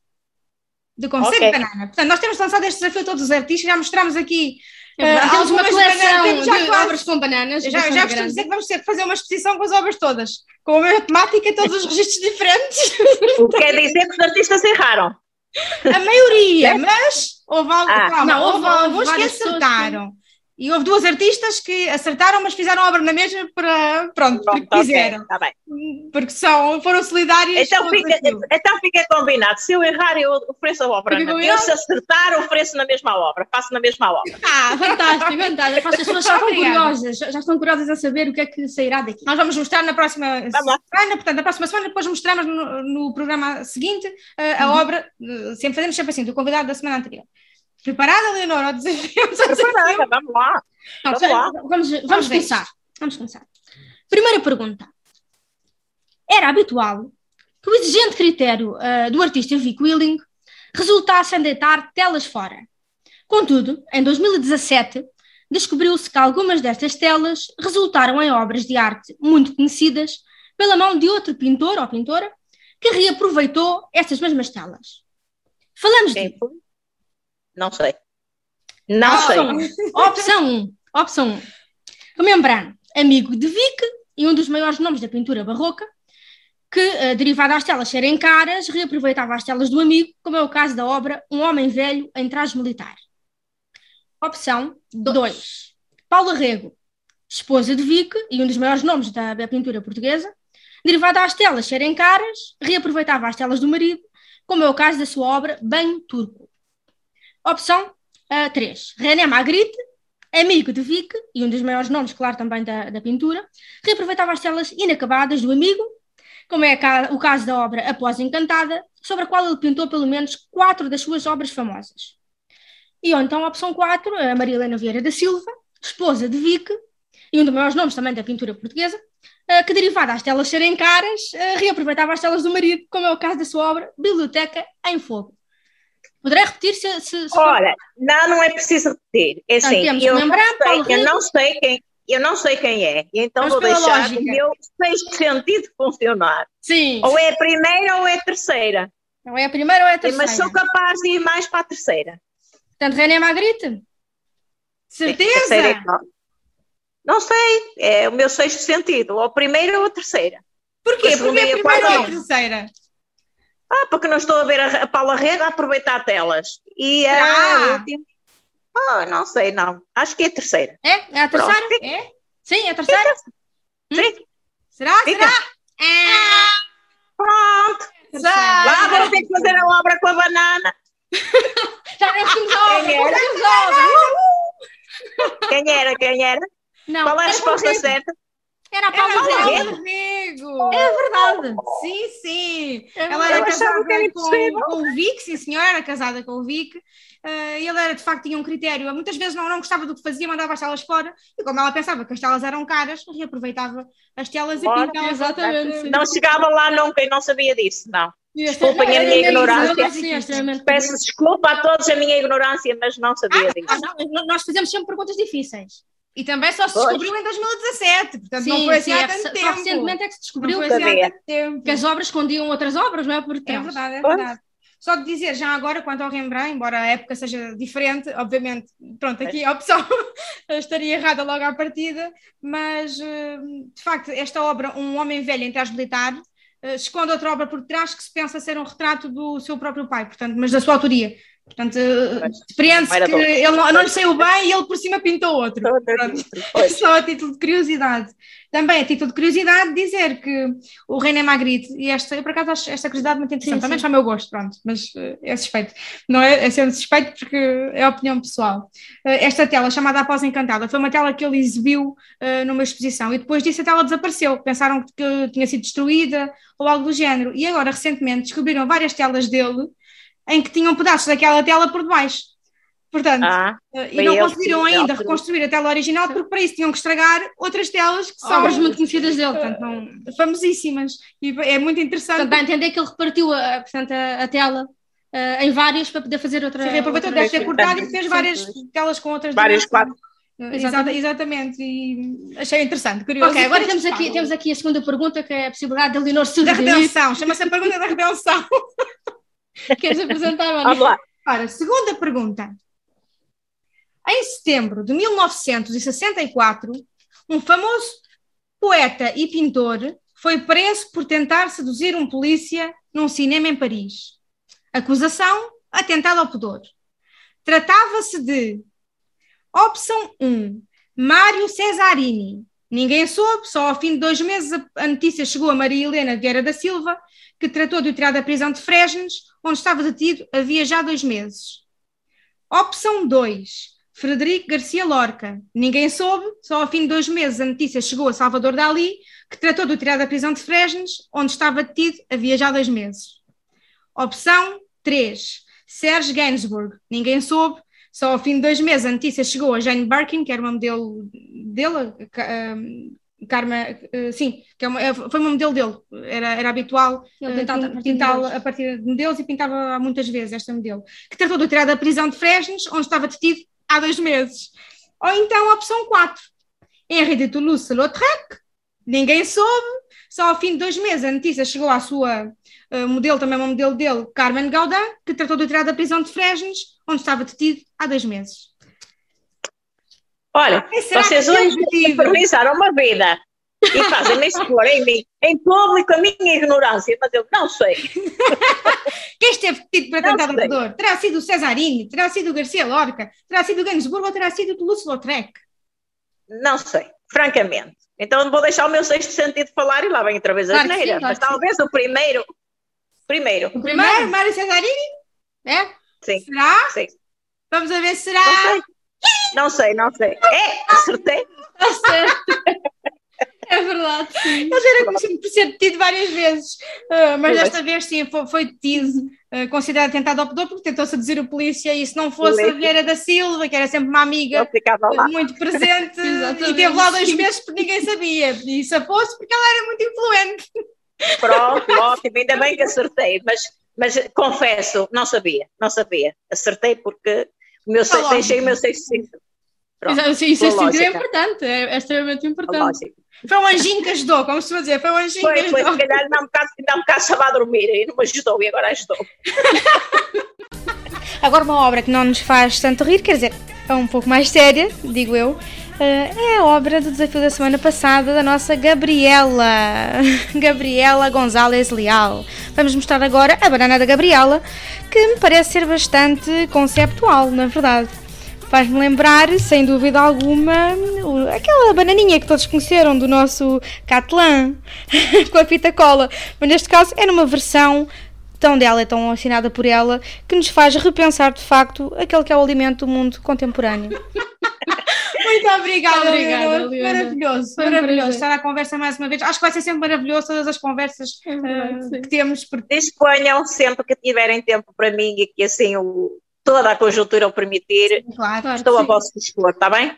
De conceito Ok. de banana. Portanto, nós temos lançado este desafio a todos os artistas, já mostramos aqui. É eh, temos uma algumas coleção bananas, temos já de quase- obras com bananas. Já, já costumo grande. dizer que vamos ter que fazer uma exposição com as obras todas, com a mesma temática, todos os registros diferentes. O que quer dizer que os artistas erraram. A maioria, mas houve, algo, Ah. calma, Não, houve, houve alguns que várias pessoas que- acertaram. E houve duas artistas que acertaram, mas fizeram a obra na mesma para, pronto, porque Pronto, ok, quiseram. tá. Porque são, foram solidárias Então fica, então fica combinado. Se eu errar, eu ofereço a obra. Eu, combinado? se acertar, ofereço na mesma obra. Faço na mesma obra. Ah, Fantástico, fantástico. As pessoas já estão curiosas, já estão curiosas a saber o que é que sairá daqui. Nós vamos mostrar na próxima semana, portanto, na próxima semana depois mostramos no, no programa seguinte eh, a Uhum. obra, eh, sempre fazemos sempre assim, do convidado da semana anterior. Preparada, Leonor? Preparada, vamos lá. Não, Vamos lá. Vamos, vamos, Vamos começar. Vamos começar. Primeira pergunta. Era habitual que o exigente critério ah, do artista Vic Willing resultasse em deitar telas fora. Contudo, em 2017, descobriu-se que algumas destas telas resultaram em obras de arte muito conhecidas pela mão de outro pintor ou pintora que reaproveitou estas mesmas telas. Falamos de Quem foi? Não sei. Não sei. Opção 1. Opção 1. Opção 1. Rembrandt, amigo de Vic e um dos maiores nomes da pintura barroca, que, eh, derivado às telas serem caras, reaproveitava as telas do amigo, como é o caso da obra Um Homem Velho em Traje Militar. Opção 2. Paula Rego, esposa de Vic e um dos maiores nomes da, da pintura portuguesa, derivado às telas serem caras, reaproveitava as telas do marido, como é o caso da sua obra Banho Turco. Opção 3. René Magritte, amigo de Vic e um dos maiores nomes, claro, também da, da pintura, reaproveitava as telas inacabadas do amigo, como é o caso da obra Após Encantada, sobre a qual ele pintou pelo menos quatro das suas obras famosas. E ou então a opção 4, a Maria Helena Vieira da Silva, esposa de Vic e um dos maiores nomes também da pintura portuguesa, eh, que derivada às telas serem caras, eh, reaproveitava as telas do marido, como é o caso da sua obra Biblioteca em Fogo. Poderei repetir se, se, se Olha, não, não é preciso repetir. É assim, temos eu, não sei, eu não sei quem, eu não sei quem é. E então Vamos vou deixar lógica. o meu sexto sentido funcionar. Sim. Ou é a primeira ou é a terceira. Não é a primeira ou é a terceira? Mas sou capaz de ir mais para a terceira. Portanto, René Magritte? Certeza? Terceira é qual? Não sei, é o meu sexto sentido. Ou a primeira ou a terceira. Porquê? Porque é a a primeira ou a terceira? Ah, porque não estou a ver a, a Paula Rega a aproveitar telas. E a Será? última. Ah, não sei, não. Acho que é a terceira. É? É a terceira? Pronto. É? Sim, é a terceira? Sim, Será? fica. Será? Pronto. Será? Lá vou ter que fazer a obra com a banana. Já não temos a obra, Quem era? obra. Quem era? Quem era? Não, Qual é a resposta Rego. certa? Era a Era Paula Rego. Rego. É verdade. Sim, sim. É Ela era casada que era com, com o Vic, sim senhora, era casada com o Vic. e ele era, de facto, tinha um critério. Muitas vezes não, não gostava do que fazia, mandava as telas fora. E como ela pensava que as telas eram caras, reaproveitava as telas e Ora, pintava. exatamente, sim. Não chegava lá nunca e não sabia disso, não. Desculpem a minha ignorância. É Peço desculpa a todos a minha ignorância, mas não sabia disso. Ah, não, nós fazemos sempre perguntas difíceis. E também só se Pois. descobriu em 2017, portanto Sim, não foi assim sim, há é tanto só tempo. recentemente é que se Não descobriu foi que, assim há Sabia. tanto tempo. que as obras escondiam outras obras, não é? Por É trás. verdade, é Pois. verdade. Só de dizer já agora, quanto ao Rembrandt, embora a época seja diferente, obviamente, pronto, aqui a opção estaria errada logo à partida, mas eh, de facto, esta obra, Um Homem Velho em Traje Militar, eh, esconde outra obra por trás que se pensa ser um retrato do seu próprio pai, portanto, mas da sua autoria. Portanto, era que ele não, não lhe saiu bem e ele por cima pintou outro. Só a título de curiosidade. Também a título de curiosidade dizer que o René Magritte, e esta, eu por acaso acho esta curiosidade muito interessante, também ao meu gosto, pronto, mas eh, é suspeito. Não é, é sendo suspeito porque é a opinião pessoal. Eh, esta tela, chamada Após Encantada, foi uma tela que ele exibiu eh, numa exposição e depois disso a tela desapareceu. Pensaram que, que tinha sido destruída ou algo do género. E agora, recentemente, descobriram várias telas dele em que tinham pedaços daquela tela por debaixo. Portanto, Ah, eh, e não conseguiram ainda reconstruir a tela original porque para isso tinham que estragar outras telas que são Obras muito conhecidas dele, portanto, não, famosíssimas e é muito interessante. portanto, dá a entender que ele repartiu a, portanto, a, a tela eh, em várias para poder fazer outra. Se reaproveitou, outra- deve ter cortado e fez Sim, várias sim. telas com outras dimensões. quadros. Eh, Exatamente. exata- exatamente, e achei interessante, curioso. Ok, agora temos aqui, temos aqui a segunda pergunta, que é a possibilidade de Leonor da surgir. redenção, chama-se a pergunta da redenção. Queres apresentar, Vamos lá. Ora, segunda pergunta. Em setembro de 1964, um famoso poeta e pintor foi preso por tentar seduzir um polícia num cinema em Paris. Acusação: atentado ao pudor. Tratava-se de opção 1, Mário Cesarini. Ninguém soube, só ao fim de dois meses a- notícia chegou a Maria Helena Vieira da Silva, que tratou de o tirar da prisão de Fresnes, onde estava detido havia já dois meses. Opção 2, Frederico Garcia Lorca. Ninguém soube, só ao fim de dois meses a notícia chegou a Salvador Dali, que tratou de o tirar da prisão de Fresnes, onde estava detido havia já dois meses. Opção 3, Serge Gainsbourg. Ninguém soube, só ao fim de dois meses a notícia chegou a Jane Birkin, que era uma modelo dele, Ca- um, Karma, eh, sim, que é uma- é- foi uma modelo dele, era, era habitual eh, pintava a pin- partir de pintá-la modelos. a partir de modelos e pintava muitas vezes esta modelo, que tratou de tirar da prisão de Fresnes, onde estava detido há dois meses. Ou então a opção 4, Henri de Toulouse-Lautrec, ninguém soube, só ao fim de dois meses a notícia chegou à sua eh, modelo, também uma modelo dele, Carmen Gaudin, que tratou de tirar da prisão de Fresnes, onde estava detido há dois meses. Olha, Quem será vocês hoje improvisaram uma vida e fazem-me expor em mim, em público, a minha ignorância, mas eu não sei. Quem esteve detido sei. ao pudor? Terá sido o Cesarini, terá sido o Garcia Lorca, terá sido o Gainsbourg ou terá sido o Toulouse-Lautrec? Não sei, francamente. Então vou deixar o meu sexto sentido falar e lá vem outra vez a Claro sim, claro Mas que sim. talvez o primeiro. Primeiro, O primeiro, Mário Cesarini? É? Sim, Será? sim. Vamos a ver se será. Não sei. Não sei, não sei. É, acertei. É verdade, sim. Ele já era conhecido por ser detido várias vezes, ah, mas desta vez sim foi, foi detido, ah, considerado tentado ao pudor, porque tentou seduzir o polícia e se não fosse a. Vieira da Silva, que era sempre uma amiga muito presente, e teve lá dois meses porque ninguém sabia, e safou-se porque ela era muito influente. Pronto, ótimo, ainda bem que acertei, mas, mas confesso, não sabia, não sabia. Acertei porque o meu, lógica. deixei o meu sexto sentido. Pronto, Isso, isso, pela isso é importante, é, é extremamente importante. Foi um anjinho que ajudou, como se dizer, foi um anjinho Foi, que foi, ajudou. se calhar ainda um bocado, ainda um bocado estava a dormir e não me ajudou e agora ajudou. Agora, uma obra que não nos faz tanto rir, quer dizer, é um pouco mais séria, digo eu, eh, é a obra do desafio da semana passada da nossa Gabriela, Gabriela Gonzalez Leal. Vamos mostrar agora a banana da Gabriela, que me parece ser bastante conceptual, na verdade. Faz-me lembrar, sem dúvida alguma, aquela bananinha que todos conheceram do nosso Catalan, com a fita cola. Mas neste caso é numa versão tão dela tão assinada por ela que nos faz repensar de facto aquele que é o alimento do mundo contemporâneo. Muito obrigada, Obrigada, Leonor. Leonor. Maravilhoso, Foi um maravilhoso prazer. estar à conversa mais uma vez. Acho que vai ser sempre maravilhoso todas as conversas É verdade, sim. que temos, porque Disponham sempre que tiverem tempo para mim e que assim o, toda a conjuntura o permitir, claro, Claro estou a sim. vosso dispor, está bem?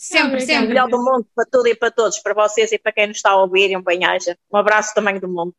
sempre, Obrigada. O sempre. melhor do mundo para tudo e para todos, para vocês e para quem nos está a ouvir, e um bem-aja. Um abraço também do mundo.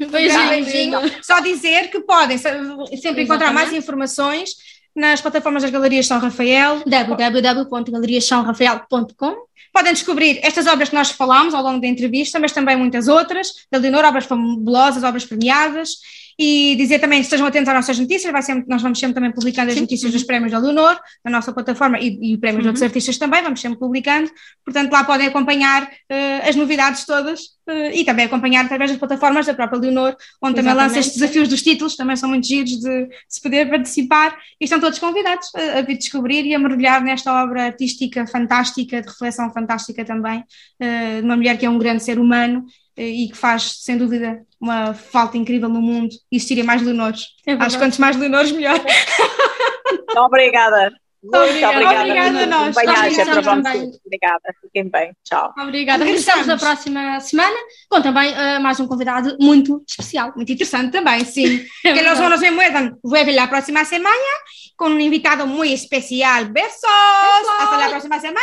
Um grande beijinho. Só dizer que podem se- sempre encontrar Exatamente. mais informações nas plataformas das Galerias São Rafael. www.galeriachaorafael.com Podem descobrir estas obras que nós falámos ao longo da entrevista, mas também muitas outras, da Leonor, obras fabulosas, obras premiadas. E dizer também, estejam atentos às nossas notícias, vai sempre, nós vamos sempre também publicando as notícias dos prémios da Leonor, na nossa plataforma, e, e prémios de outros artistas também, vamos sempre publicando. Portanto, lá podem acompanhar eh, as novidades todas eh, e também acompanhar através das plataformas da própria Leonor, onde também lança Exatamente. estes desafios dos títulos, também são muito giros de, de se poder participar. E estão todos convidados a, a vir descobrir e a mergulhar nesta obra artística fantástica, de reflexão fantástica também, eh, de uma mulher que é um grande ser humano e que faz, sem dúvida, uma falta incrível no mundo e existirem mais Leonores. É. Acho que quantos mais Leonores, melhor. Obrigada. Muito Obrigada. obrigada. Obrigada a nós. Obrigada para também. vocês. Obrigada. Fiquem bem. Tchau. Obrigada. Regressamos. Na próxima semana com também eh, mais um convidado muito especial. Muito interesante también, sí. Es que verdad. monos me muerdan. Vuelve la próxima semana con un invitado muy especial. Besos. Hasta la próxima semana.